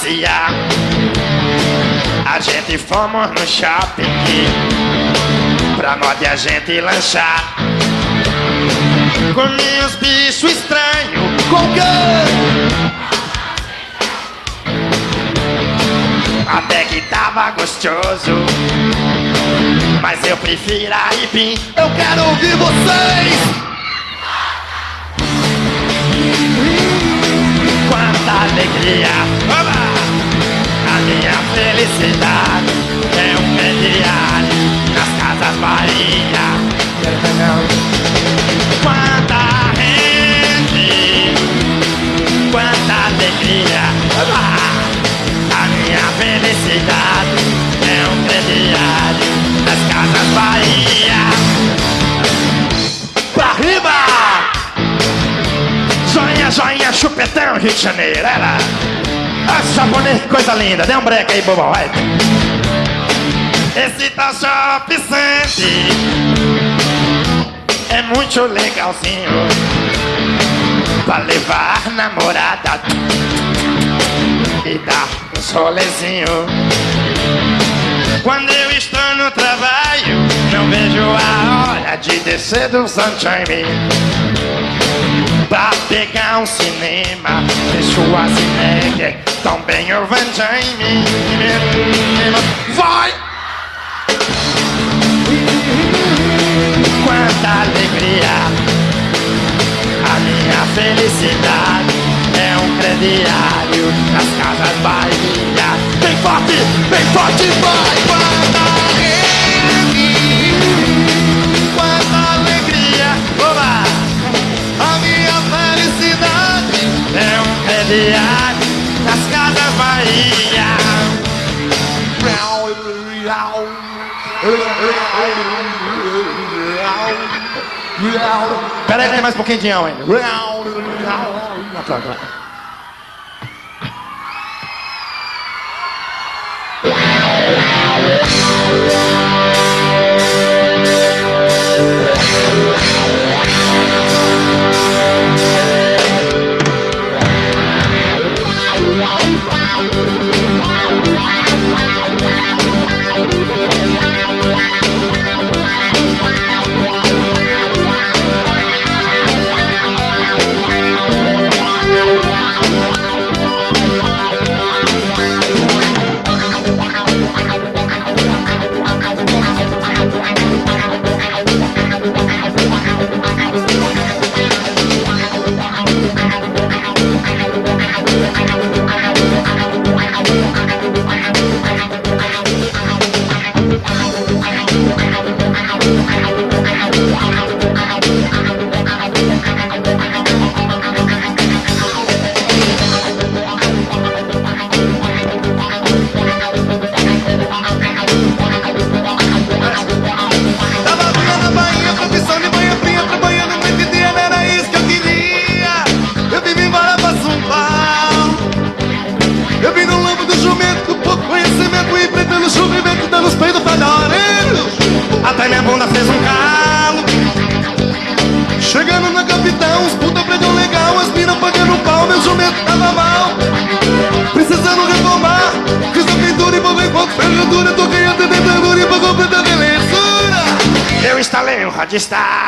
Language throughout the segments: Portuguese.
passear. A gente fomos no shopping pra nós e a gente lanchar. Comi uns bichos estranhos com cão. Até que tava gostoso. Mas eu prefiro a Ipim. Eu quero ouvir vocês. Alegria. A minha felicidade é um pediário nas casas Bahia. Quanta gente, quanta alegria. A minha felicidade é um crediário nas casas Bahia. Joinha, chupetão, Rio de Janeiro. Ela. Ah, sabonete, coisa linda. Dê um break aí, bobo. Vai. Esse tá shop sente. É muito legalzinho. Pra levar namorada e dar um solezinho. Quando eu estou no trabalho, não vejo a hora de descer do sunshine pra pegar um cinema. Fechou a Cineg, também eu venho em mim. Vai! Quanta alegria, a minha felicidade é um crediário nas casas Bahia. Bem forte, bem forte, vai. rodear nas casas Bahia. Peraí, aí, tem mais um pouquinho de ainda. está.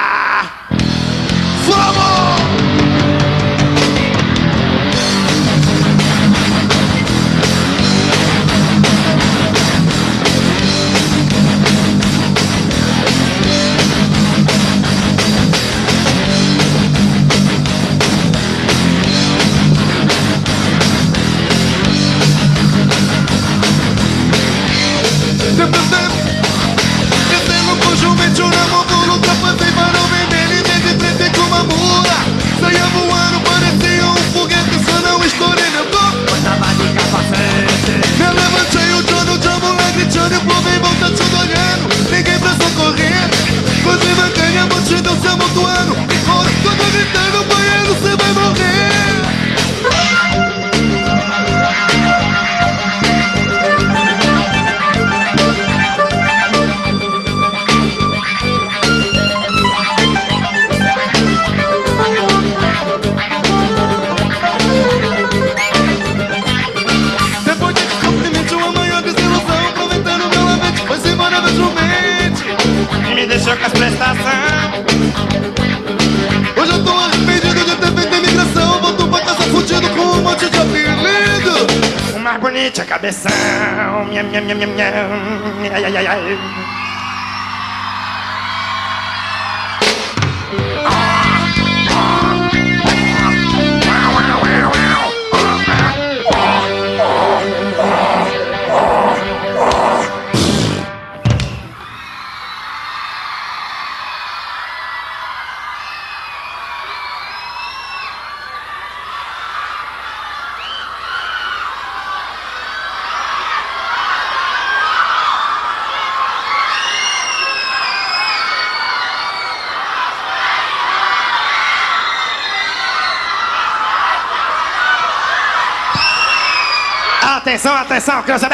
Atenção, atenção, criança.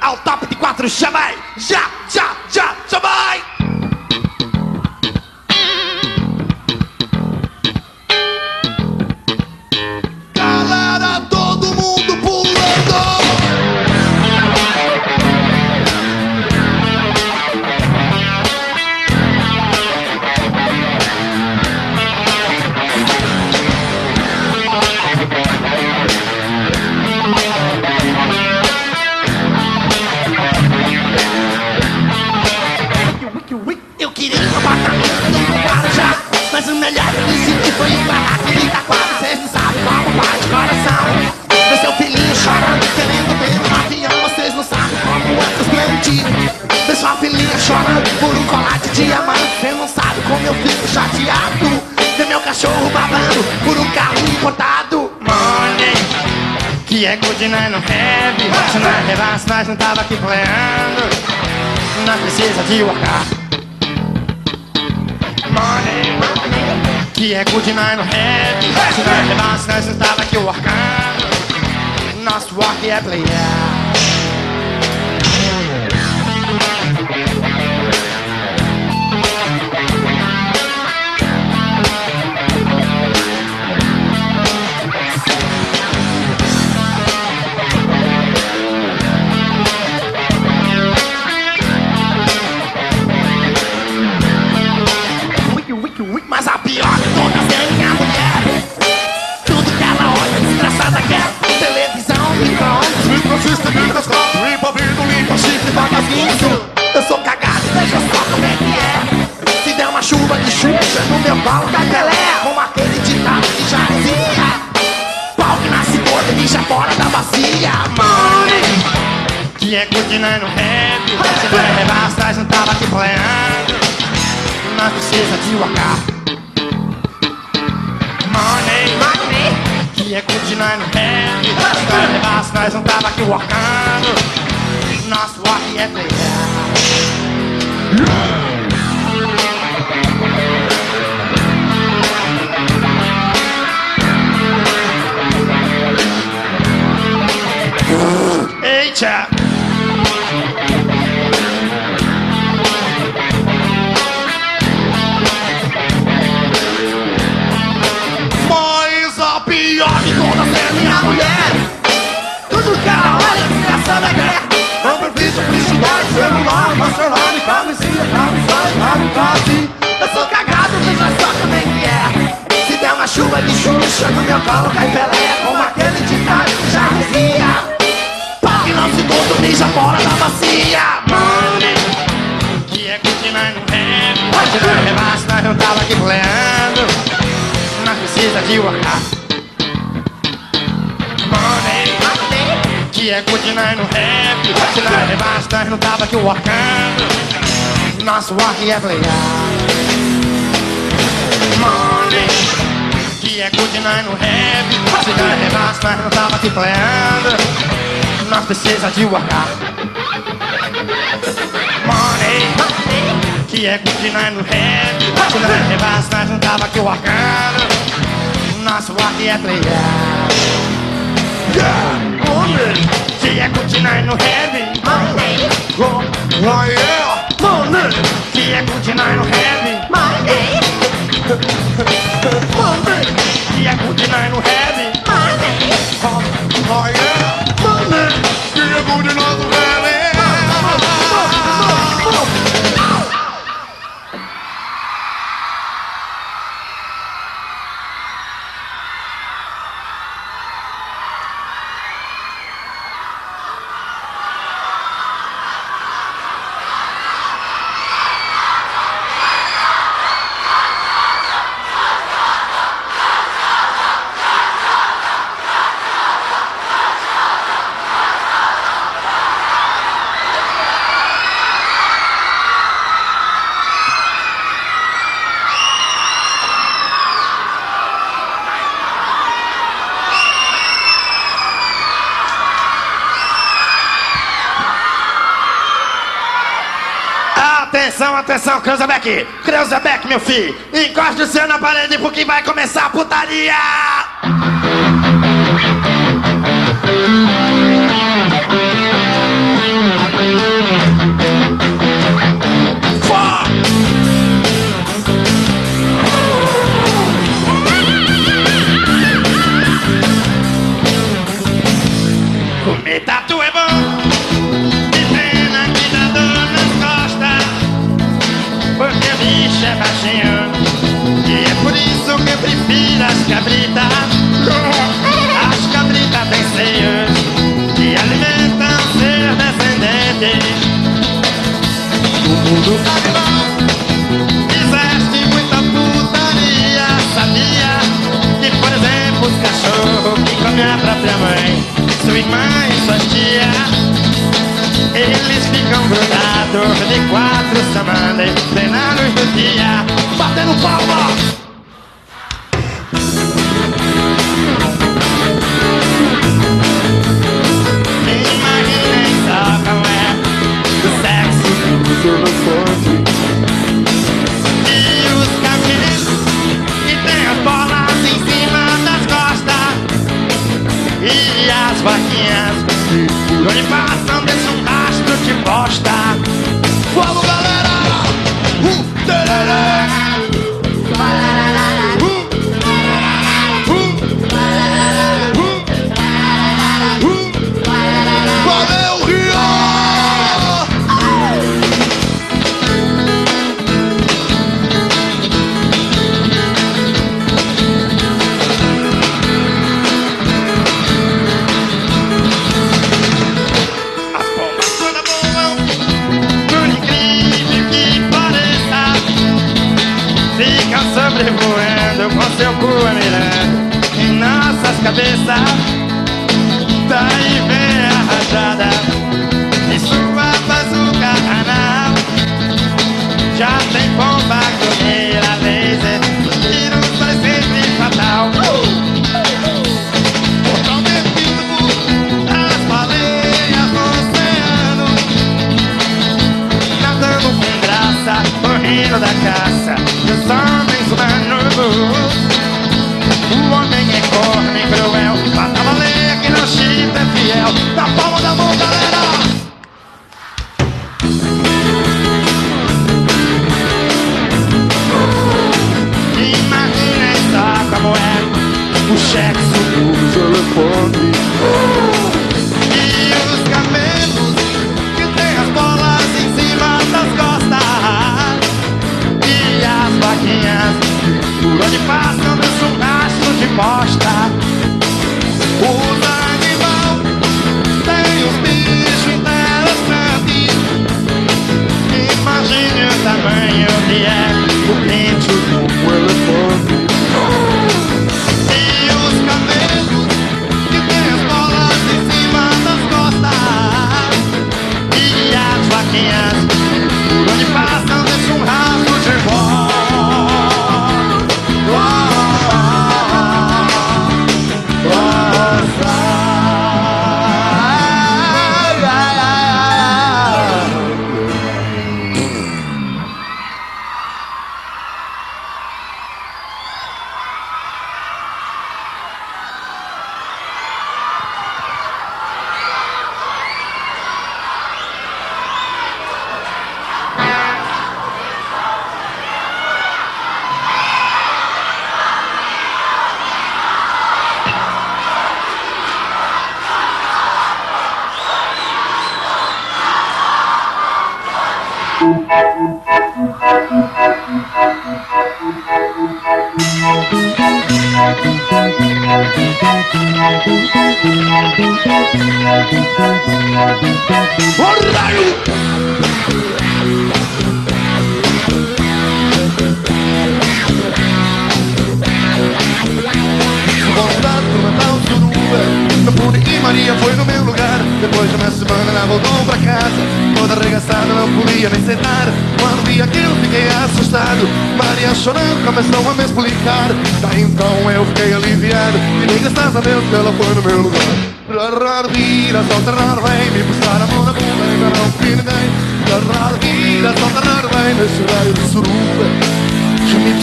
Ao top de quatro, chamai! Já! Chateado Ver meu cachorro babando por um carro importado Money, que é good night no heavy. Se não é reverse, nós não tava aqui playando. Nós precisa de workar. Money, que é good night no heavy. Se é reverse, nós não tava aqui workando. Nosso work é player. Mas a pior de todas é minha mulher Tudo que ela olha, desgraçada quer Televisão, micro-ondas, microsystem, microscópio Limpa, vidro, limpa, chifre, vagas, guinso Eu sou cagado, deixa só como é que é Se der uma chuva de xuxa no meu colo cai Pelé Como aquele ditado que já dizia Pau que nasce gordo, bicha fora da bacia Money Que é no heavy. Se reverse, nós não tava aqui playando. Nós precisa de workar. Money, que é good night no heavy. Se não é reverse, nós não tava aqui workando. Nosso work é player. Eita! Preciso felicidade, celular, Barcelona, camisinha, camisola, kamikaze Eu sou cagado, veja só como é que é Se der uma chuva de xuxa no meu colo cai Pelé Como aquele ditado que já dizia Pau que não se ninja fora da bacia Money, que é good night no heavy. Se não é reverse, nós não tava aqui playando. Nós precisa de workar. É good night no heavy. Se é reverse, nós não tava aqui workando. Nosso work é player. Money, que é good night no heavy. Se é reverse, nós não tava aqui playando. Nós precisa de workar. Money, que é good night no heavy. Se é reverse, nós não tava aqui workando. Nosso work é player. Money, que é good night no heavy. Oh yeah! Money, Que é good night no heavy. money, money, Que é good night no heavy. money Oh yeah! Money, Que é good nosso velho! Atenção, atenção, Creuzabeck! Creuzabeck, meu filho! Encoste o seu na parede porque vai começar a putaria! Comer tatu é bom, prefiro as cabritas. As cabritas têm senhas que alimentam seus descendentes. O mundo tá acabou. Fizeste muita putaria. Sabia que, por exemplo, os cachorros que comem a própria mãe, sua irmã e sua tia, eles ficam grudados de quatro semanas, plena luz do dia, batendo palmas. Grande passão palma da mão, galera. Imagina só como é o cheque.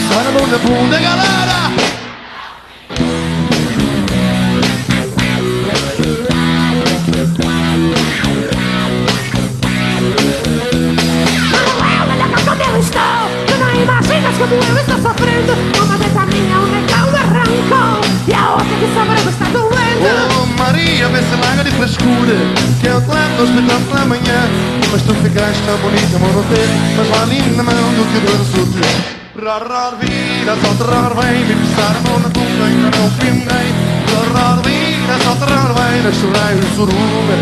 Sarà una buona galera! queria ver se larga de frescura. Que eu te levo às quatro da manhã. Mas tu ficaste tão bonita, amor, não ter Mas lá ali na mão do que dois outros Rorror, viras ao terror, bem Me pisar a mão na tua, ainda não pinguei. Rorror, viras ao terror, vem Nas chorai o suruga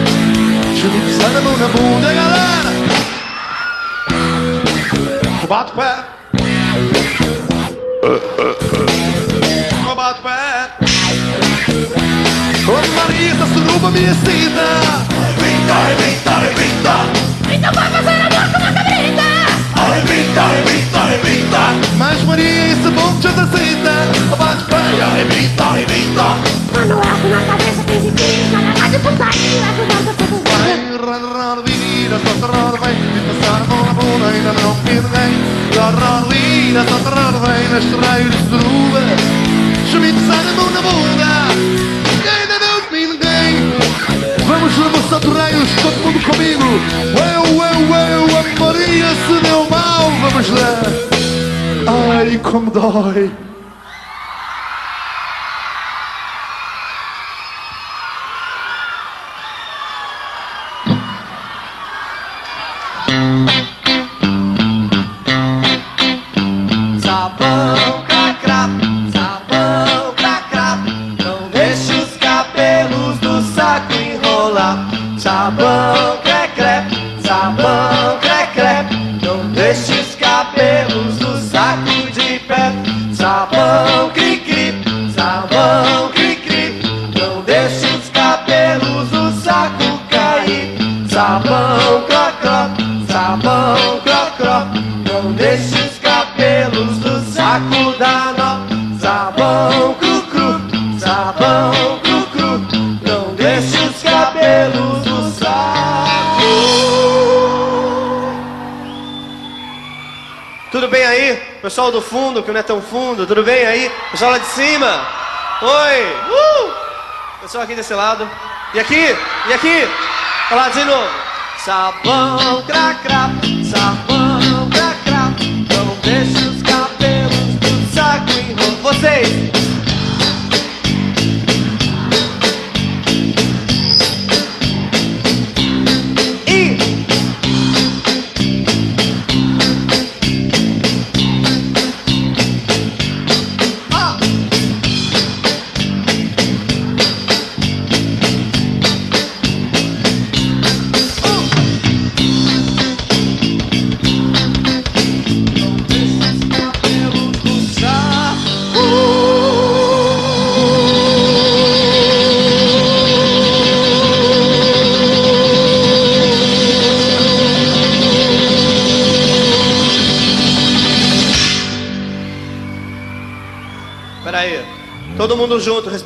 Me pisar a mão na bunda, galera. Bate o pé. Ah, ah. que essa suruba me excita. Arrebenta, arrebenta, arrebenta Então vai fazer amor com essa ai, Arrebenta, arrebenta, arrebenta Mas Maria, esse bom te aceita. Abate bem, arrebenta, arrebenta Quando eu com na cabeça tem de pinta Na casa de putaria, leva o volta pro Vai, rarrar, virira, rar, vem. Me passar a mão na bunda, ainda não me ninguém. Rarrar, virira, rar, vem. Neste raio de suruba. Chame-te, sai da mão na bunda. Vamos de raios, todo mundo comigo. Eu, eu, eu, a Maria se deu mal Vamos lá. Ai, como dói Pessoal do fundo, que não é tão fundo, tudo bem aí? Pessoal lá de cima? Oi! Uh! Pessoal aqui desse lado. E aqui? E aqui? Olha lá novo. Sabão cracrá, sabão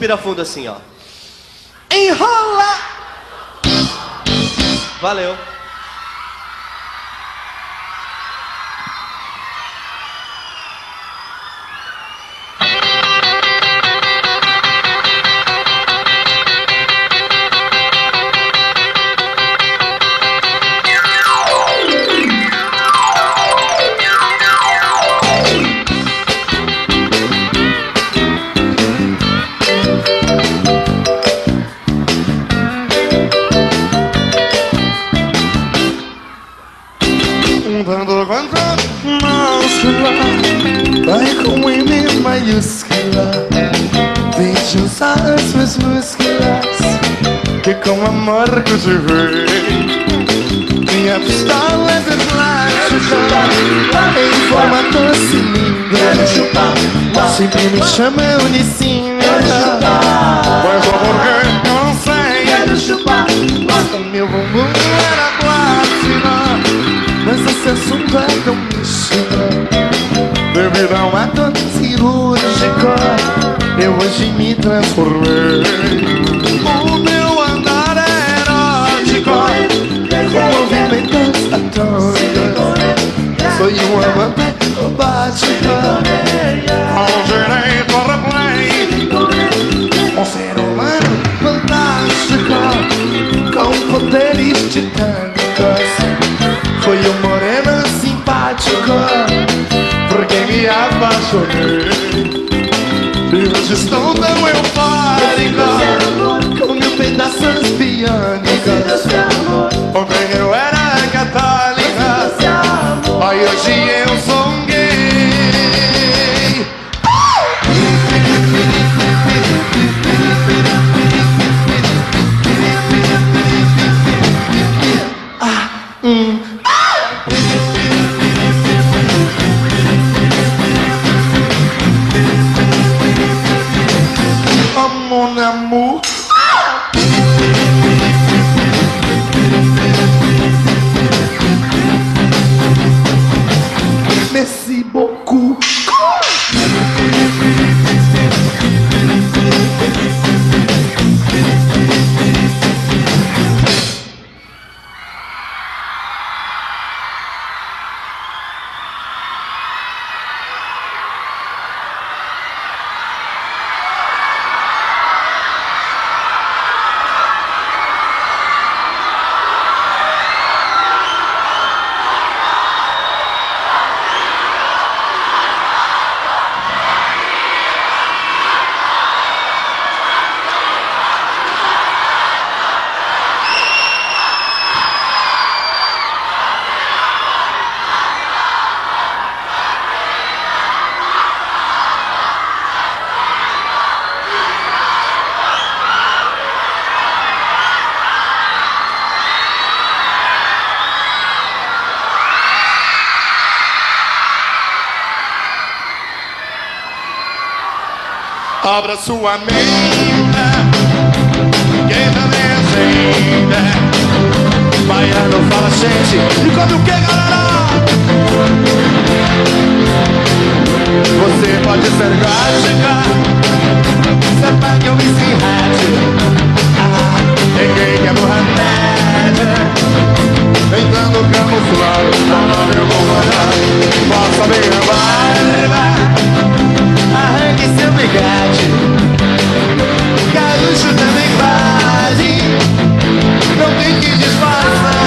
respira fundo assim, ó. Enrola! Valeu. M maiúscula Vejo só as suas músculas Que com amor que te vi Minha pistola de plástico. Em forma de cilindro Sempre me chamam de senhora Mas só porque eu não sei. O meu bumbum era plástico mas esse assunto é tão místico Devido a um cirúrgico Eu hoje me transformei. O meu andar é erótico movimentos atômicos Sou um amante robótico Com direito ao replay Um ser humano fantástico Com poderes titânicos. Foi um moreno simpático apaixonei E hoje estou tão eufórico Com mil pedaços biônicos Abra sua mente, quem também gente. Baiano fala gente, e come o que galera? Você pode ser gótica, você paga o whisky hat. Ah, ninguém quer Mohamed. Entrando camuflado, falando eu vou mandar. Posso abrir a arranque seu bigode. Gaúcho também vale, não tem que disfarçar.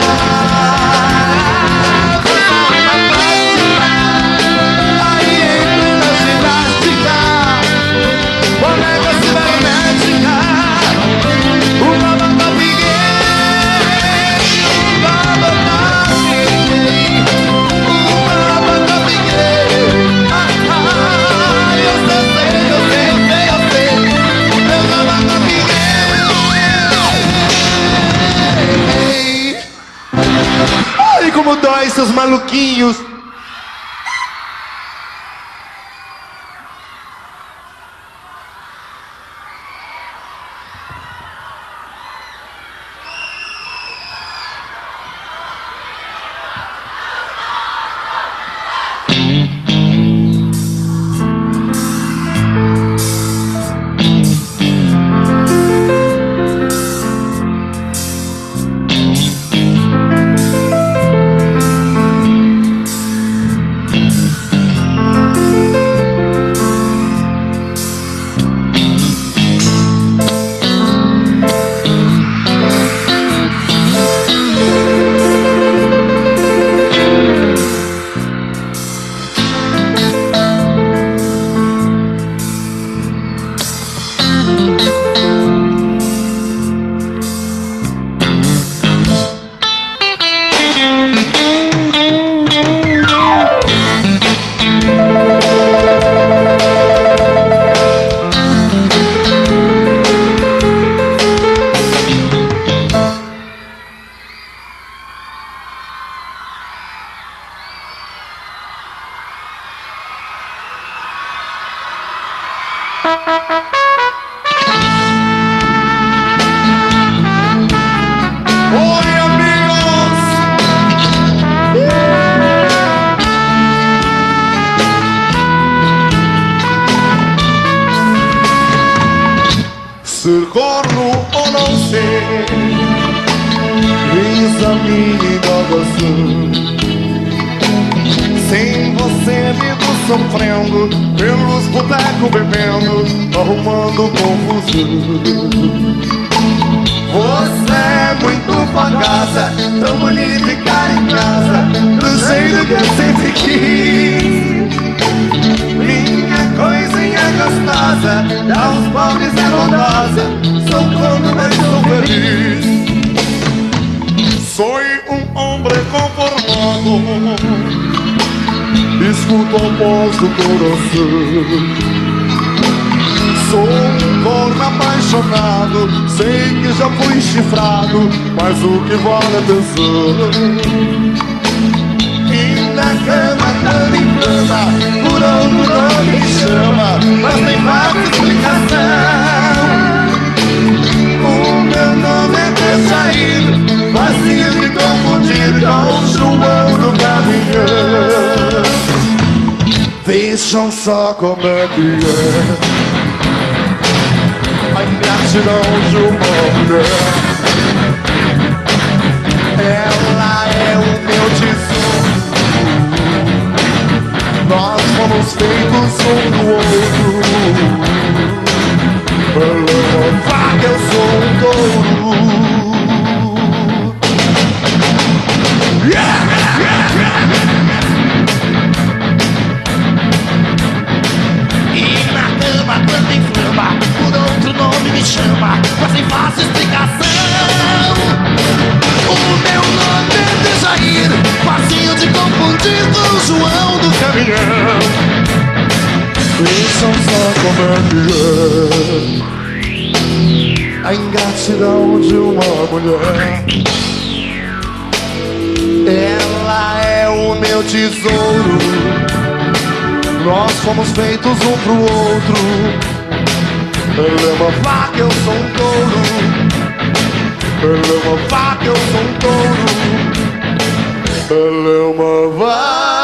Maluquinhos. Feitos um do outro. É uma vaca, eu sou um touro. Chama Mas sem fácil explicação O meu nome Facinho de confundir com o João do caminhão Vejam só é A ingratidão de uma mulher Ela é o meu tesouro nós fomos feitos um pro outro. Ela é uma vaca, eu sou um touro. Ela é uma vaca, eu sou um touro. Ela é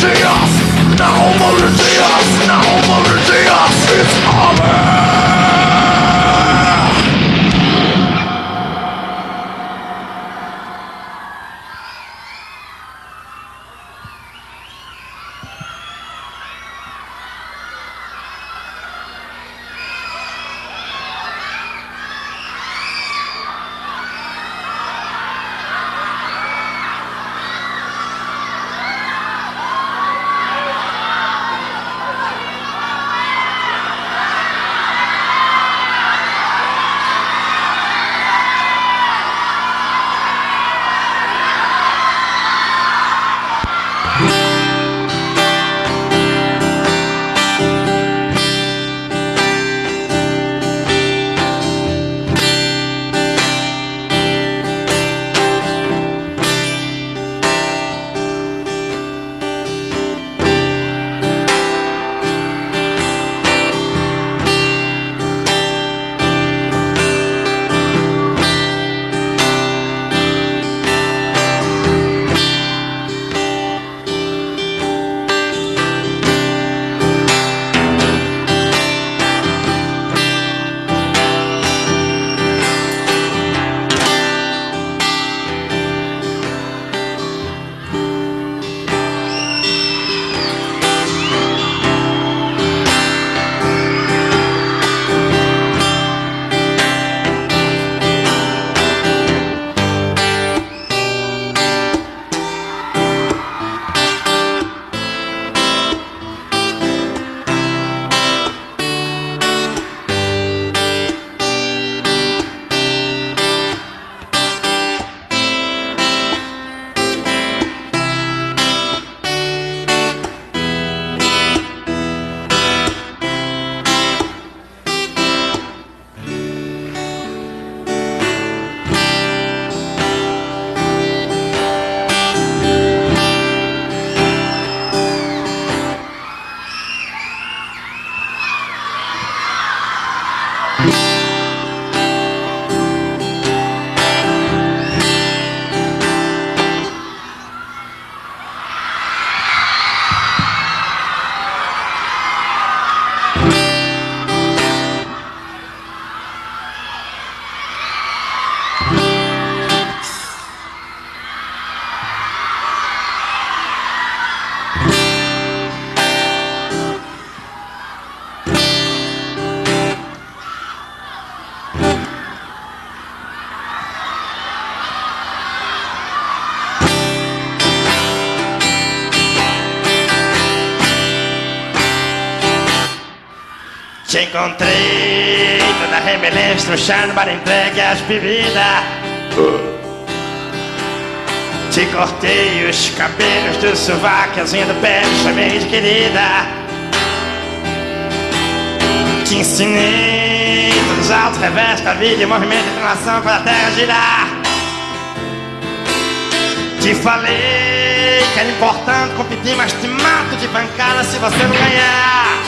chaos, now more rebelente, trouxando para entregue as bebidas. Te cortei os cabelos do sovaco, as unhas do pé, chamei de querida. Te ensinei todos os altos revés da vida e movimento de inclinação para a terra girar. Te falei que era importante competir, mas te mato de bancada se você não ganhar.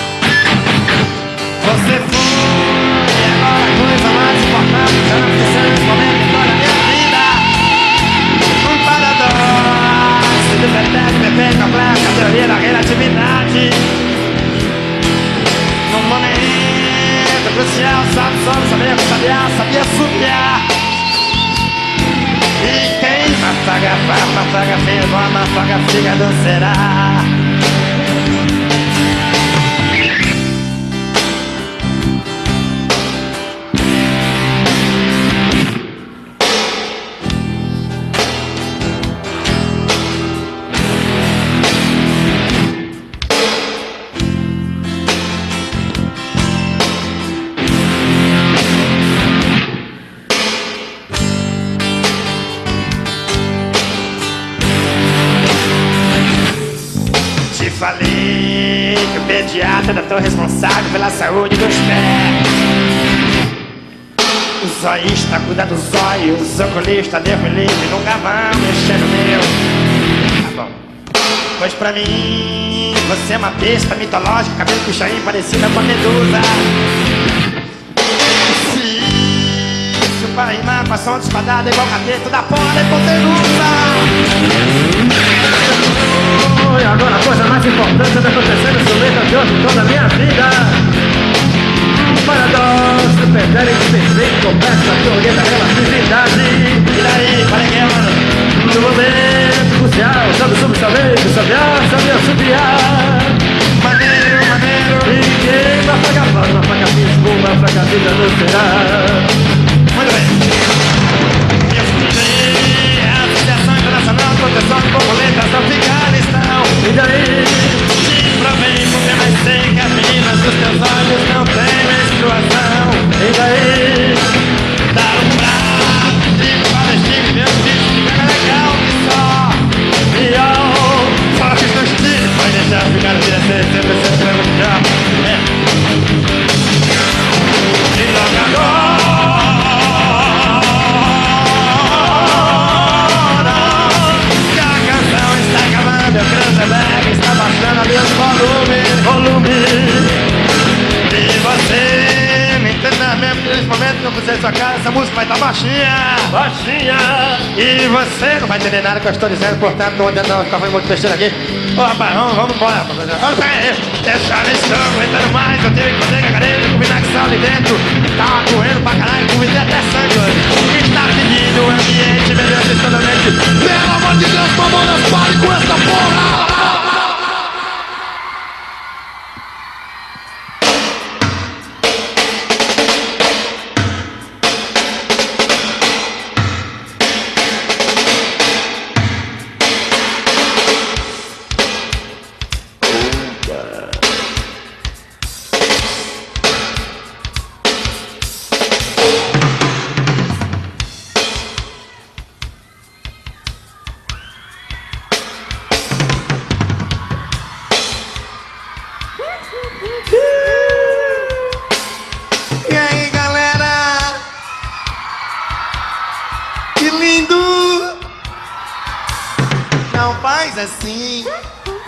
Você foi agora a coisa mais importante que eu não tão responsável pela saúde dos pés. O zoísta cuida dos olhos, o oculista Deus me livre, nunca vão mexer no meu. Tá bom. Pois pra mim, você é uma besta mitológica, cabelo puxainho parecida com a medusa. Se isso para rimar, passou uma espadada igual cateto da porra da hipotenusa. Foi agora a coisa mais importante está acontecendo momento de hoje toda a minha vida. Paradoxo, pretérito perfeito, complexo, a teoria da relatividade. E daí, qual é que é, mano? No momento crucial, sabe substamente, sabiá, sabia subiar. Maneiro, maneiro. E quem vai pagar pau, vai pagar fisco, vai pagar vida não será. Muito bem. Eu fundei a Associação Internacional de Proteção de Borboletas Afeganistão. E daí? Te provei porque mais sei que as meninas teus olhos não têm menstruação. E daí? Dar um braço de palestino, meu filho, fica legal que só. E eu só que estou estilo, vai deixar ficar vida ser sempre volumes, volume. E você me entenda mesmo que nesse momento que eu fizer sua cara, essa música vai estar baixinha. Baixinha! E você não vai entender nada que eu estou dizendo, portanto não adianta não ficar fazendo muito besteira aqui. Ô rapaz, vamos, vamos embora. Olha pra aí, deixa eu estou aguentando mais. Eu tive que fazer cagareta com vinagre ali dentro. Tava correndo pra caralho, comi até sangue hoje. Está pedindo o ambiente, melhor totalmente. Pelo amor de Deus, mamonas, pare com essa porra!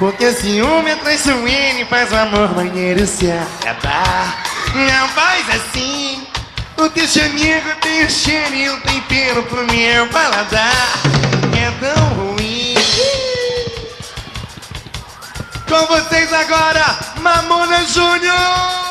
Porque ciúme é traiçoeiro e faz o amor maneiro se acabar. Não faz assim, porque seu amigo tem o cheiro e o tempero pro meu paladar. É tão ruim. Com vocês agora, Mamona Júnior!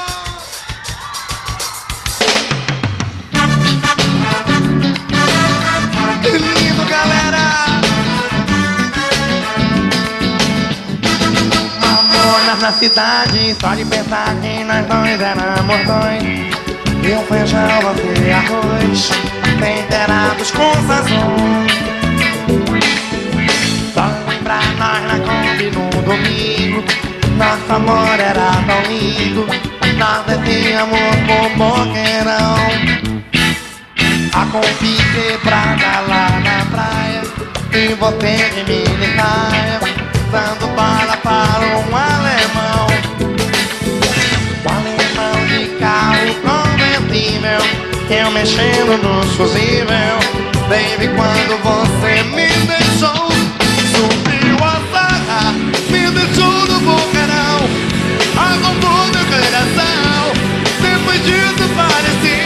Na cidade só de pensar que nós dois éramos dois. E um feijão, você arroz Temperados com sazon Só pra nós na Kombi no domingo. Nosso amor era tão lindo. Nós descíamos com boqueirão. A Kombi quebrada lá na praia. E você de militar dando bala para um alemão. Um alemão de carro convertível, eu mexendo no fusível. Baby, quando você me deixou, subiu a barra, me deixou no bocarão. Arrombou meu coração, depois disso parecia.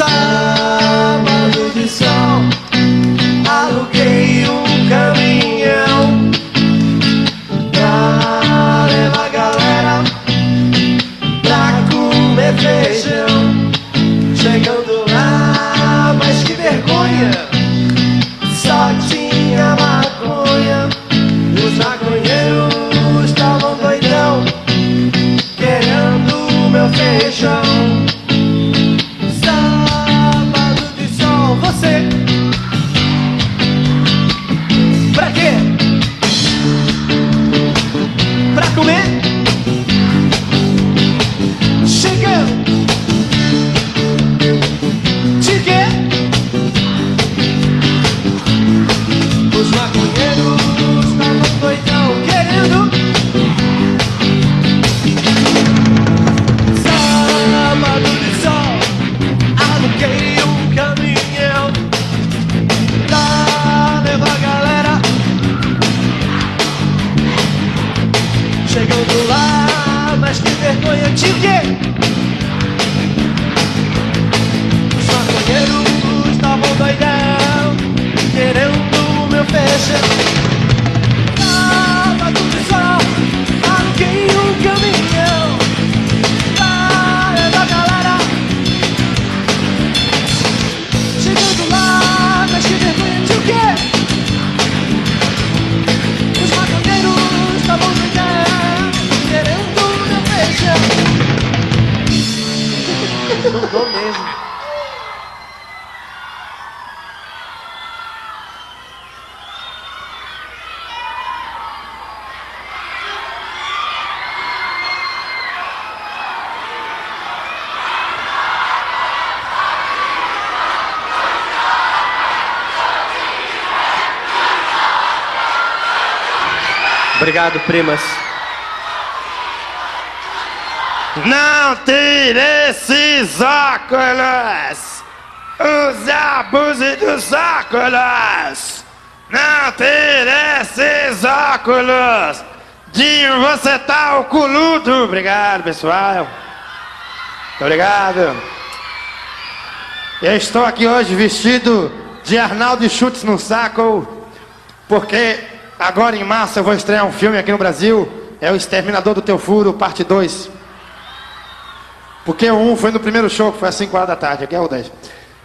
passar. Obrigado, primas. Não tire esses óculos! Os abuse dos óculos! Não tire esses óculos! Dinho, você tá oculudo! Obrigado, pessoal! Muito obrigado! Eu estou aqui hoje vestido de Arnaldo Chutes no saco, porque agora em março eu vou estrear um filme aqui no Brasil. É o Exterminador do Teu Furo, parte 2. Porque o 1 foi no primeiro show, que foi às 5 horas da tarde, aqui é o 10.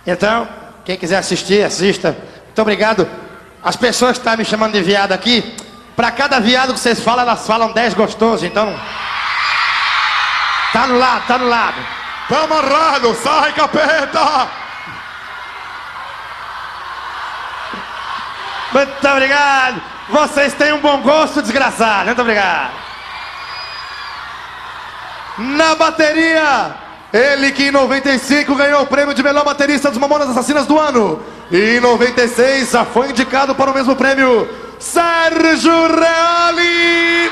Então, quem quiser assistir, assista. Muito obrigado. As pessoas que estão me chamando de viado aqui, para cada viado que vocês falam, elas falam 10 gostosos, então. Tá no lado, tá no lado. Tá amarrado, sai capeta! Muito obrigado. Vocês têm um bom gosto, desgraçado. Muito obrigado. Na bateria, ele que em 95 ganhou o prêmio de melhor baterista dos Mamonas Assassinas do ano. E em 96 já foi indicado para o mesmo prêmio, Sérgio Reali.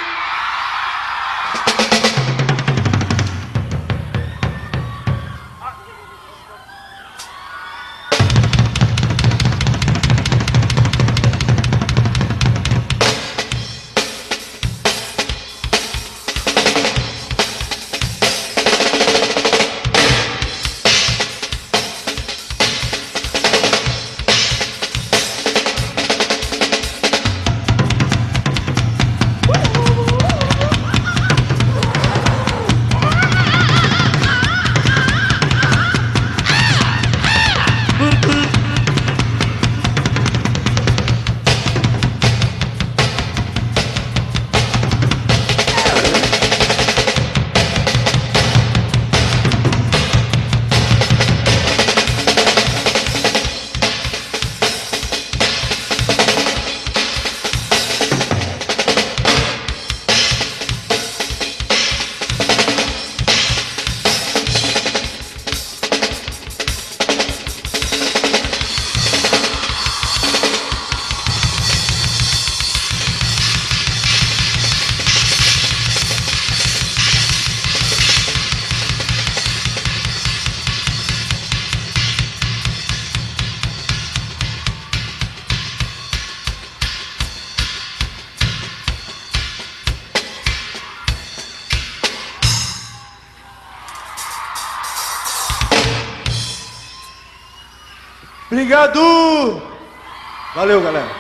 Obrigado! Valeu, galera.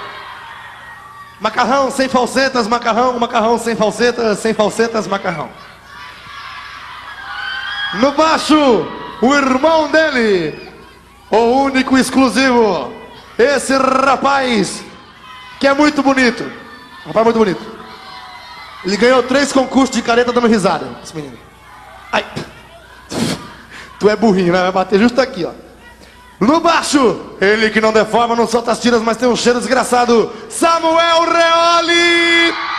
Macarrão sem falsetas, macarrão, macarrão sem falsetas, sem falsetas, macarrão. No baixo, o irmão dele, o único exclusivo, esse rapaz que é muito bonito. Rapaz muito bonito. Ele ganhou três concursos de careta dando risada, esse menino. Ai. Tu é burrinho, né? Vai bater justo aqui, ó. No baixo, ele que não deforma, não solta as tiras, mas tem um cheiro desgraçado. Samuel Reoli!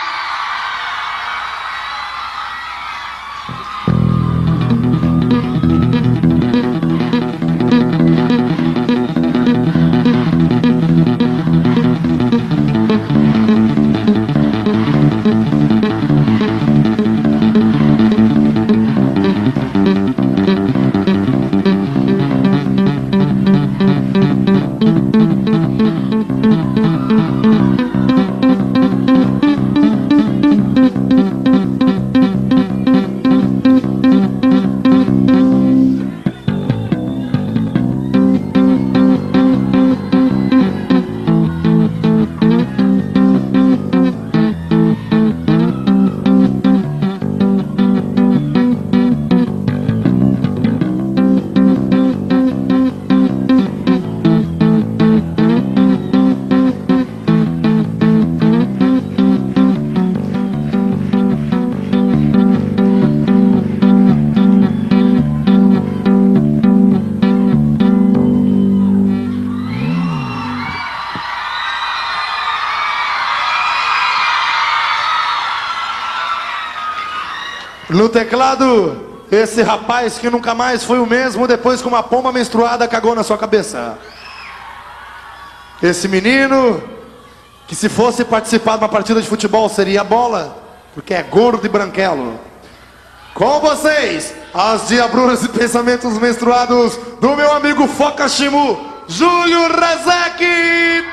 No teclado, esse rapaz que nunca mais foi o mesmo depois que uma pomba menstruada cagou na sua cabeça. Esse menino que se fosse participar de uma partida de futebol seria bola, porque é gordo e branquelo. Com vocês, as diabruras e pensamentos menstruados do meu amigo Foca Shimu, Júlio Razek!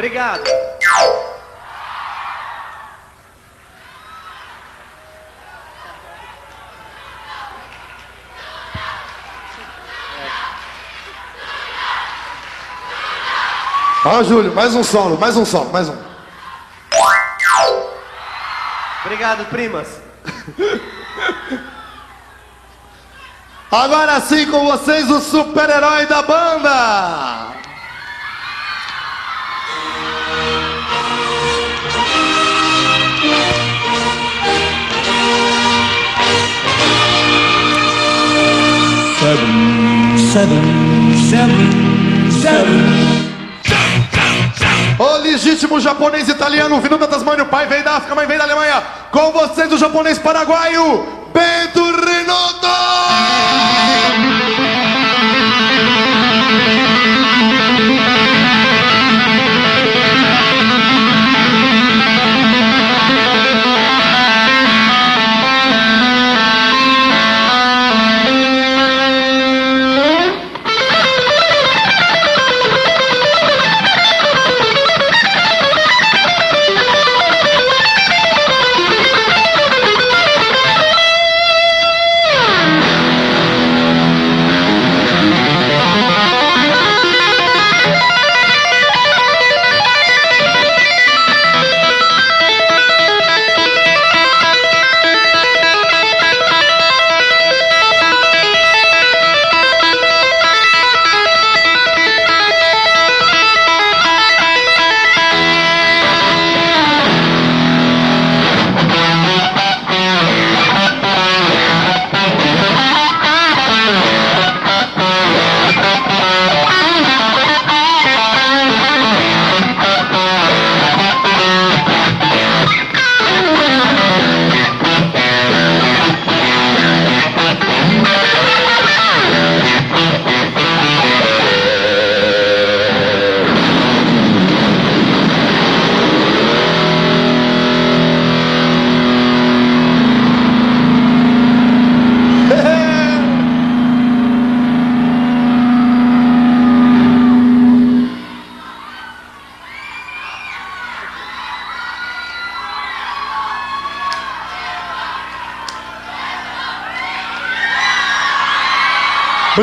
Obrigado. Ó, Júlio, mais um solo, mais um solo, mais um. Obrigado, primas. Agora sim com vocês, o super-herói da banda! O legítimo japonês italiano, vindo da Tasmânia, o pai veio da África, mãe veio da Alemanha. Com vocês, o japonês paraguaio, Bento Renotto!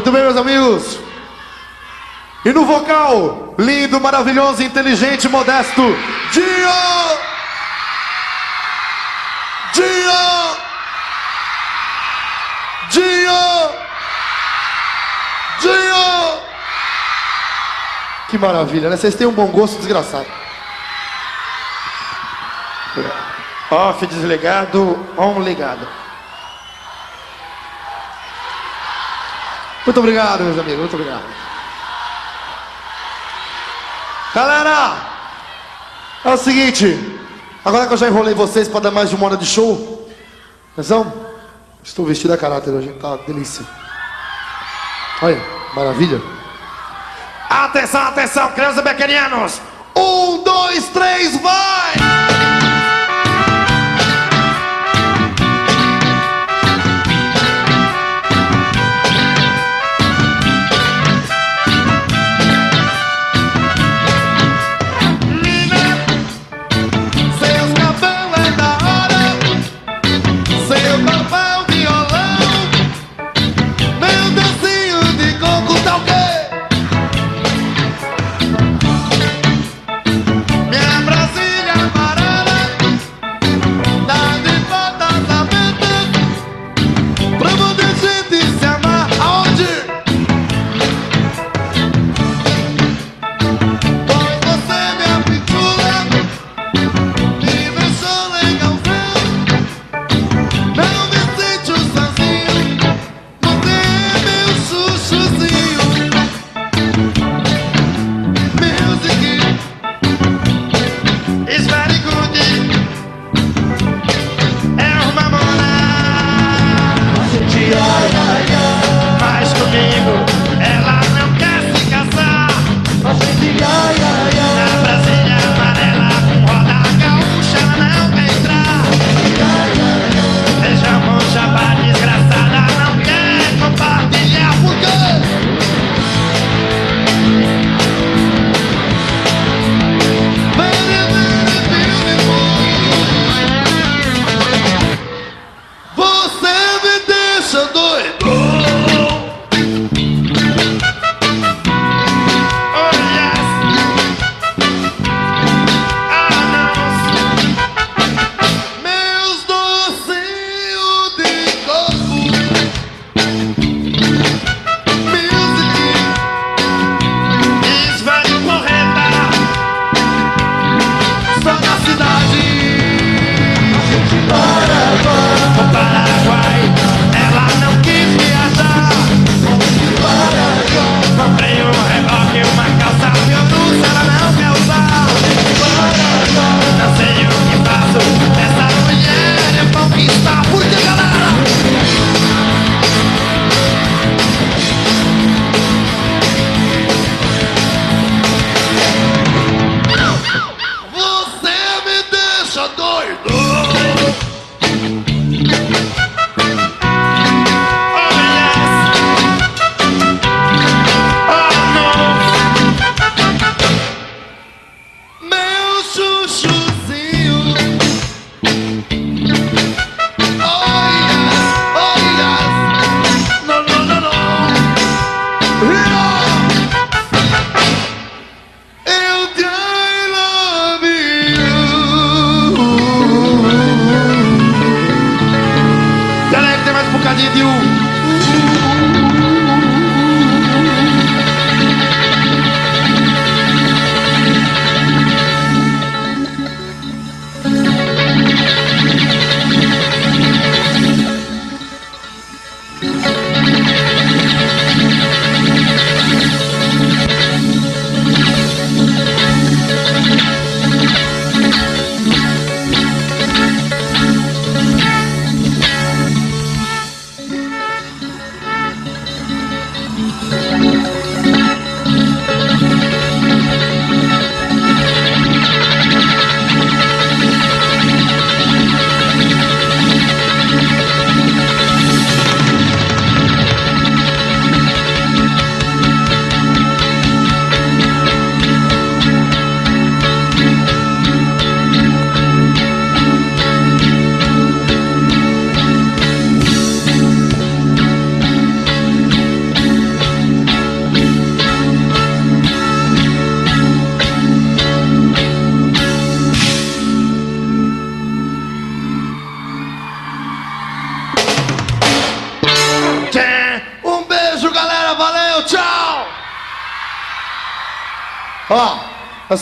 Muito bem, meus amigos. E no vocal, lindo, maravilhoso, inteligente, modesto, Dio! Dio! Dio! Dio! Que maravilha, né? Vocês têm um bom gosto desgraçado. Off desligado, on ligado. Muito obrigado, meus amigos, muito obrigado. Galera, é o seguinte, agora que eu já enrolei vocês para dar mais de uma hora de show, atenção, estou vestido a caráter hoje, tá delícia. Olha, maravilha. Atenção, atenção, crianças bequerianos. Um, dois, três, vai!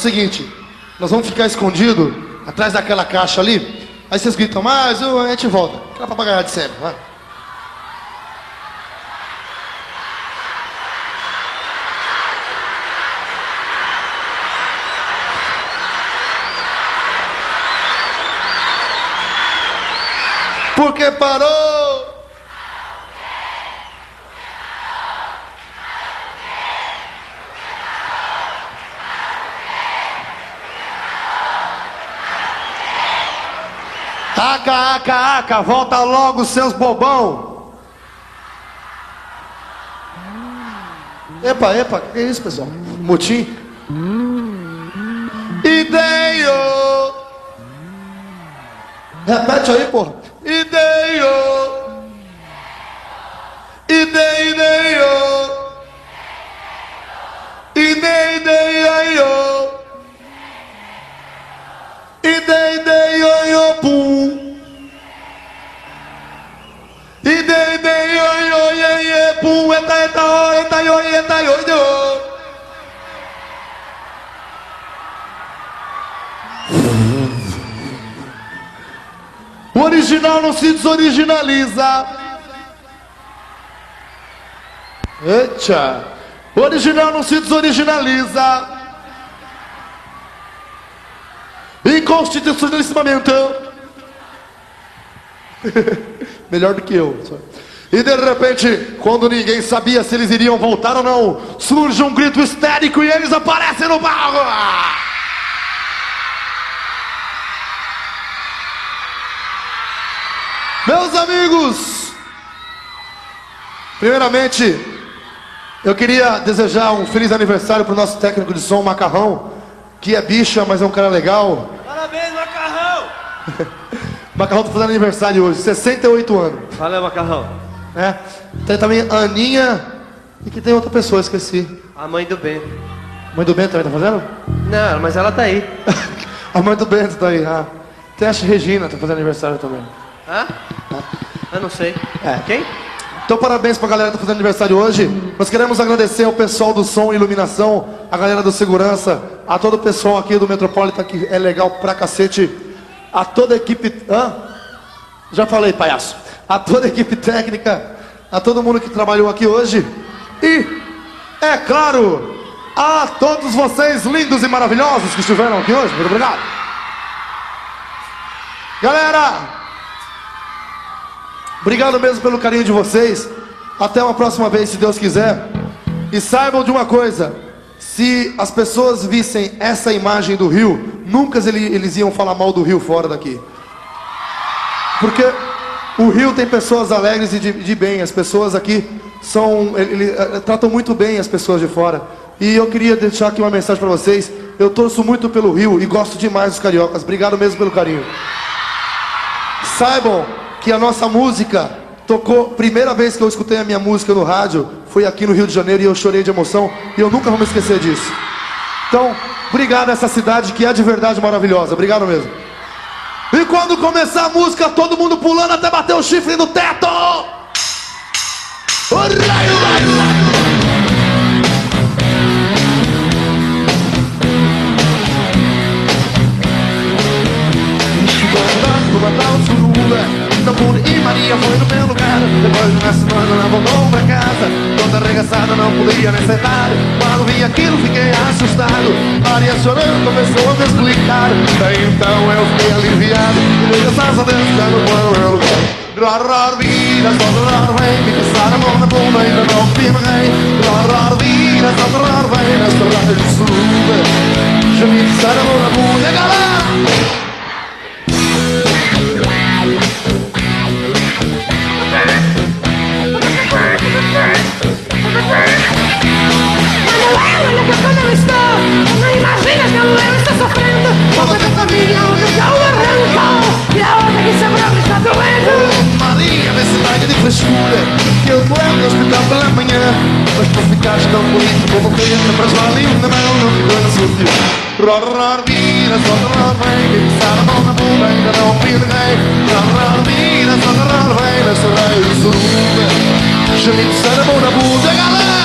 Seguinte, nós vamos ficar escondido atrás daquela caixa ali. Aí vocês gritam mais, uh, a gente volta. Aquela papagaia de sempre, vai. Porque parou! Aca, aca, aca, volta logo, seus bobão! Epa, epa, que é isso, pessoal? Motim? Ideio! Repete aí, porra. Original não se desoriginaliza. Eita! O original não se desoriginaliza. Inconstitucionalissimamente. Melhor do que eu. E de repente, quando ninguém sabia se eles iriam voltar ou não, surge um grito histérico e eles aparecem no palco. Meus amigos, primeiramente, eu queria desejar um feliz aniversário para o nosso técnico de som, Macarrão, que é bicha, mas é um cara legal. Parabéns, Macarrão! Macarrão tá fazendo aniversário hoje, 68 anos. Valeu, Macarrão. né? Tem também Aninha e que tem outra pessoa, esqueci. A mãe do Ben. Mãe do Bento também tá fazendo? Não, mas ela tá aí. A mãe do Bento tá aí. Ah. Tem a Regina, tá fazendo aniversário também. Hã? Eu não sei. É. Quem? Então parabéns pra galera que tá fazendo aniversário hoje. Nós queremos agradecer ao pessoal do som e iluminação, a galera do segurança, a todo o pessoal aqui do Metropolitan que é legal pra cacete, a toda a equipe. Hã? Já falei, palhaço. A toda a equipe técnica, a todo mundo que trabalhou aqui hoje. E, é claro, a todos vocês lindos e maravilhosos que estiveram aqui hoje. Muito obrigado. Galera, Obrigado mesmo pelo carinho de vocês. Até uma próxima vez, se Deus quiser. E saibam de uma coisa: se as pessoas vissem essa imagem do rio, nunca ele- eles iam falar mal do rio fora daqui. Porque o rio tem pessoas alegres e de, de bem. As pessoas aqui são. Ele, ele, eh, tratam muito bem as pessoas de fora. E eu queria deixar aqui uma mensagem para vocês. Eu torço muito pelo rio e gosto demais dos cariocas. Obrigado mesmo pelo carinho. Saibam que a nossa música tocou, primeira vez que eu escutei a minha música no rádio, foi aqui no Rio de Janeiro e eu chorei de emoção e eu nunca vou me esquecer disso. Então, obrigado a essa cidade que é de verdade maravilhosa. Obrigado mesmo. E quando começar a música, todo mundo pulando até bater o chifre no teto. Ô, raio, raio, raio. E Maria foi no meu lugar. Depois de uma semana ela voltou pra casa. Toda arregaçada não podia nem sentar. Quando vi aquilo fiquei assustado. Maria chorando começou a me explicar Então eu fiquei aliviado. E dei graças a Deus que no meu lugar. Rar, rar, vida, só rar, vem. Me passar a mão na bunda ainda não vi ninguém. Rar, rar, vida, só rar, vem. Nesta raio de suruba Já me passaram a mão na bunda, galera Manuel, olha que quando eu estou Não imaginas como eu estou sofrendo. Uma dessa minha onde já o arrancou E a outra que sobrou que está doendo. Maria, vê se larga de frescura Que eu no hospital pela manhã. Mas para ficares tão bonito como criança Para lá linda mão não ficou na sua vida Ror, vira, só de ror, vem. Que mão na bunda ainda não vi ror, vira, só de ror, vem Nessa raio de suruba Já me passar a na bunda, galera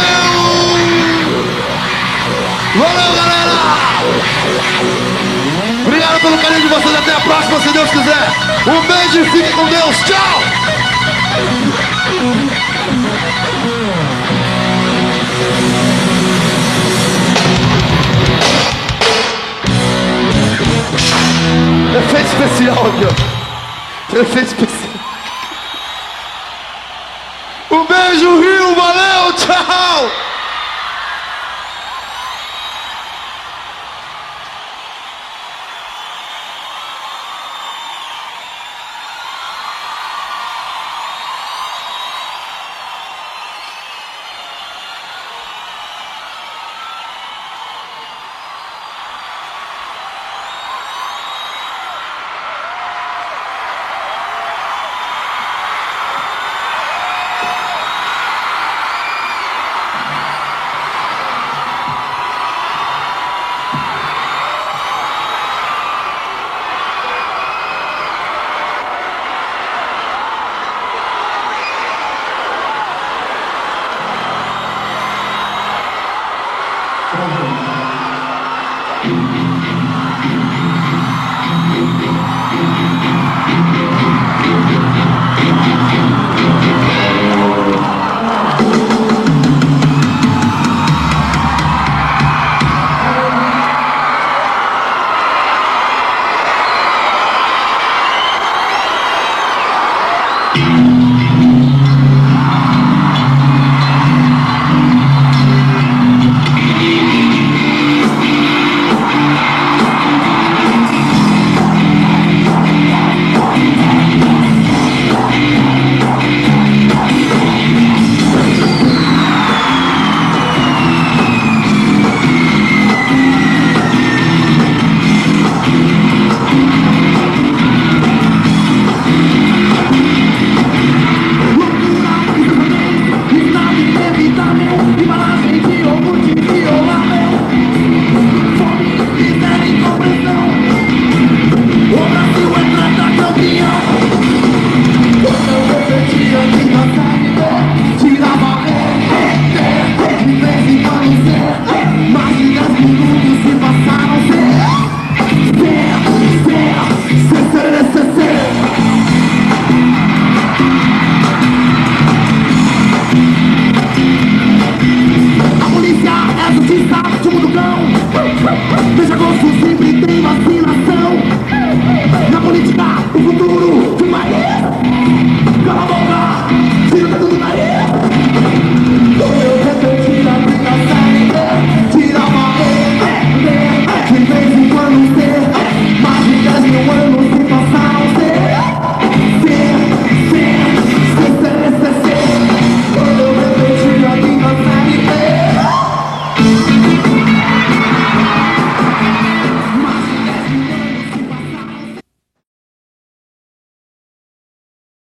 pelo carinho de vocês. Até a próxima, se Deus quiser. Um beijo e fique com Deus. Tchau! Efeito especial aqui, Efeito especial. Um beijo, Rio. Valeu, tchau!